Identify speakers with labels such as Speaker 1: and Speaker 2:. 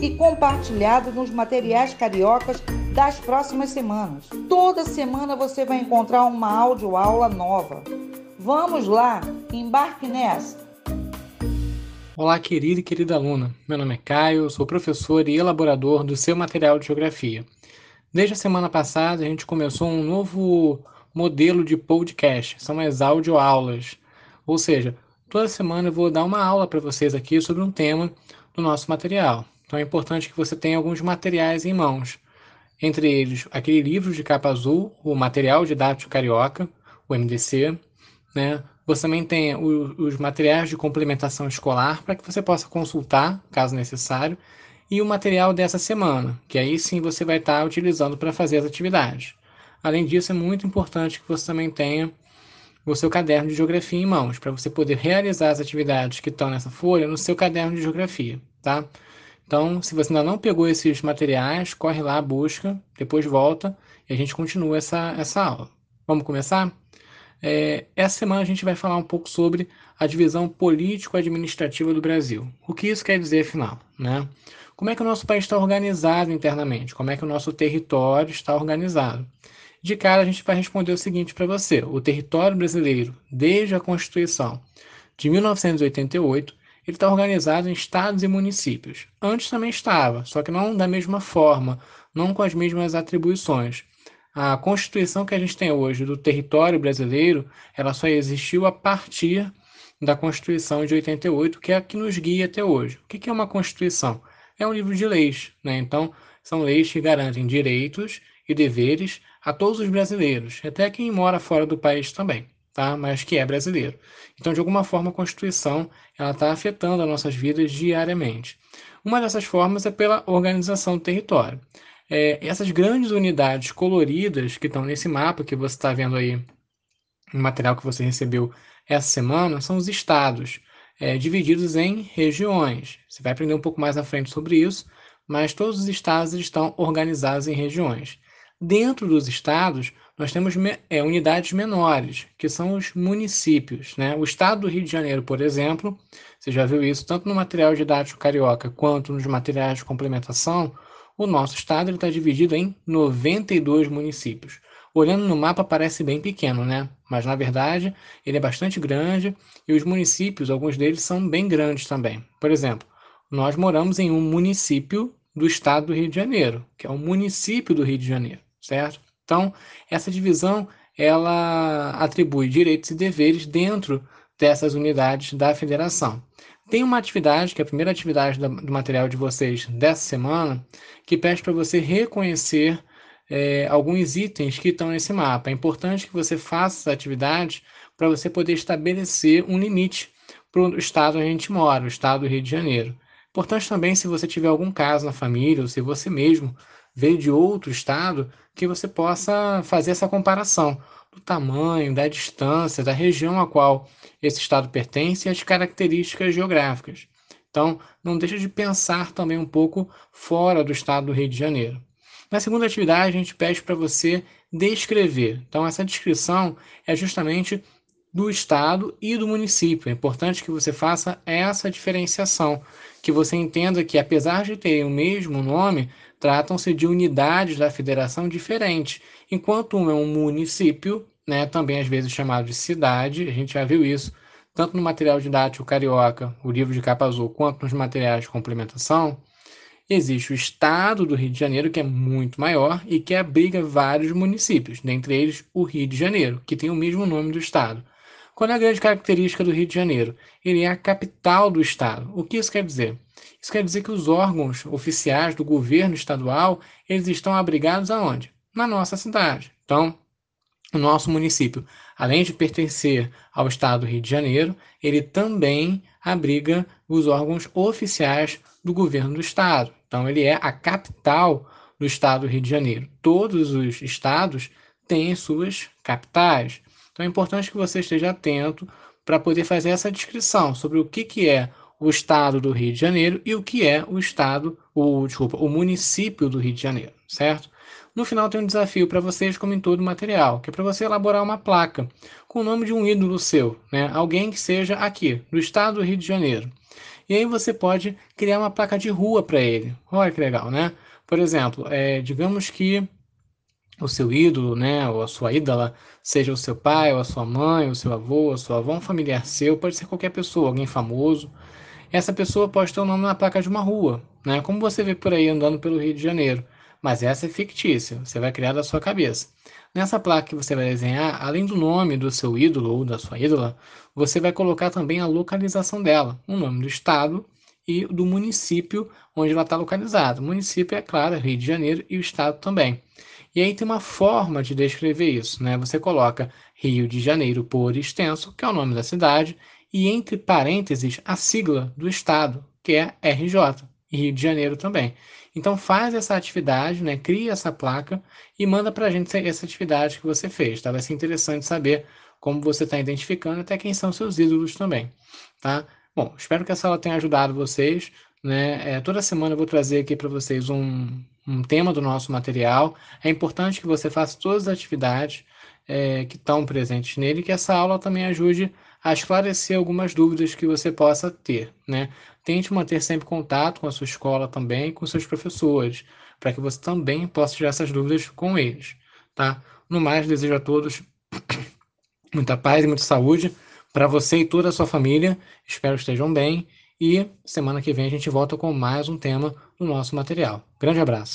Speaker 1: e compartilhado nos materiais cariocas das próximas semanas. Toda semana você vai encontrar uma aula nova. Vamos lá, embarque nessa!
Speaker 2: Olá, querida e querida aluna. Meu nome é Caio, sou professor e elaborador do seu material de geografia. Desde a semana passada, a gente começou um novo modelo de podcast, são as audioaulas. Ou seja, toda semana eu vou dar uma aula para vocês aqui sobre um tema do nosso material. Então é importante que você tenha alguns materiais em mãos. Entre eles, aquele livro de capa azul, o Material Didático Carioca, o MDC, né? Você também tem os materiais de complementação escolar para que você possa consultar, caso necessário, e o material dessa semana, que aí sim você vai estar utilizando para fazer as atividades. Além disso, é muito importante que você também tenha o seu caderno de geografia em mãos, para você poder realizar as atividades que estão nessa folha no seu caderno de geografia, tá? Então, se você ainda não pegou esses materiais, corre lá, busca, depois volta e a gente continua essa, essa aula. Vamos começar? É, essa semana a gente vai falar um pouco sobre a divisão político-administrativa do Brasil. O que isso quer dizer, afinal? Né? Como é que o nosso país está organizado internamente? Como é que o nosso território está organizado? De cara, a gente vai responder o seguinte para você: o território brasileiro, desde a Constituição de 1988, ele está organizado em estados e municípios. Antes também estava, só que não da mesma forma, não com as mesmas atribuições. A Constituição que a gente tem hoje do território brasileiro, ela só existiu a partir da Constituição de 88, que é a que nos guia até hoje. O que é uma Constituição? É um livro de leis, né? Então, são leis que garantem direitos e deveres a todos os brasileiros, até quem mora fora do país também tá? mas que é brasileiro. Então, de alguma forma, a Constituição está afetando as nossas vidas diariamente. Uma dessas formas é pela organização do território. É, essas grandes unidades coloridas que estão nesse mapa que você está vendo aí, no material que você recebeu essa semana, são os estados, é, divididos em regiões. Você vai aprender um pouco mais à frente sobre isso, mas todos os estados estão organizados em regiões. Dentro dos estados, nós temos é, unidades menores, que são os municípios. Né? O estado do Rio de Janeiro, por exemplo, você já viu isso tanto no material didático carioca quanto nos materiais de complementação, o nosso estado está dividido em 92 municípios. Olhando no mapa parece bem pequeno, né? Mas na verdade ele é bastante grande e os municípios, alguns deles são bem grandes também. Por exemplo, nós moramos em um município do estado do Rio de Janeiro, que é o município do Rio de Janeiro certo? Então, essa divisão ela atribui direitos e deveres dentro dessas unidades da federação. Tem uma atividade, que é a primeira atividade do material de vocês dessa semana, que pede para você reconhecer é, alguns itens que estão nesse mapa. É importante que você faça essa atividade para você poder estabelecer um limite para o estado onde a gente mora, o estado do Rio de Janeiro. Importante também, se você tiver algum caso na família, ou se você mesmo veio de outro estado, que você possa fazer essa comparação do tamanho, da distância, da região a qual esse estado pertence e as características geográficas. Então, não deixa de pensar também um pouco fora do estado do Rio de Janeiro. Na segunda atividade, a gente pede para você descrever. Então, essa descrição é justamente do estado e do município. É importante que você faça essa diferenciação, que você entenda que, apesar de terem o mesmo nome, tratam-se de unidades da federação diferentes. Enquanto um é um município, né, também às vezes chamado de cidade, a gente já viu isso tanto no material didático carioca, o livro de capa azul, quanto nos materiais de complementação, existe o estado do Rio de Janeiro, que é muito maior e que abriga vários municípios, dentre eles o Rio de Janeiro, que tem o mesmo nome do estado. Qual é a grande característica do Rio de Janeiro? Ele é a capital do estado. O que isso quer dizer? Isso quer dizer que os órgãos oficiais do governo estadual, eles estão abrigados aonde? Na nossa cidade. Então, o nosso município, além de pertencer ao estado do Rio de Janeiro, ele também abriga os órgãos oficiais do governo do estado. Então, ele é a capital do estado do Rio de Janeiro. Todos os estados têm suas capitais. Então é importante que você esteja atento para poder fazer essa descrição sobre o que, que é o estado do Rio de Janeiro e o que é o estado, o, desculpa, o município do Rio de Janeiro, certo? No final tem um desafio para vocês, como em todo material, que é para você elaborar uma placa com o nome de um ídolo seu, né? Alguém que seja aqui, do estado do Rio de Janeiro. E aí você pode criar uma placa de rua para ele. Olha que legal, né? Por exemplo, é, digamos que o seu ídolo, né, ou a sua ídola, seja o seu pai, ou a sua mãe, o seu avô, a sua avó, um familiar seu, pode ser qualquer pessoa, alguém famoso. Essa pessoa pode ter o nome na placa de uma rua, né, como você vê por aí andando pelo Rio de Janeiro. Mas essa é fictícia, você vai criar da sua cabeça. Nessa placa que você vai desenhar, além do nome do seu ídolo ou da sua ídola, você vai colocar também a localização dela, o nome do estado e do município onde ela está localizada. O município é claro, Rio de Janeiro e o estado também. E aí tem uma forma de descrever isso, né? Você coloca Rio de Janeiro por extenso, que é o nome da cidade, e entre parênteses a sigla do estado, que é RJ, Rio de Janeiro também. Então faz essa atividade, né? Cria essa placa e manda para a gente essa atividade que você fez, tá? Vai ser interessante saber como você está identificando, até quem são seus ídolos também, tá? Bom, espero que essa aula tenha ajudado vocês. Né? É, toda semana eu vou trazer aqui para vocês um, um tema do nosso material. É importante que você faça todas as atividades é, que estão presentes nele, que essa aula também ajude a esclarecer algumas dúvidas que você possa ter. Né? Tente manter sempre contato com a sua escola também, com seus professores, para que você também possa tirar essas dúvidas com eles. Tá? No mais, desejo a todos muita paz e muita saúde para você e toda a sua família. Espero que estejam bem e semana que vem a gente volta com mais um tema do nosso material. Grande abraço.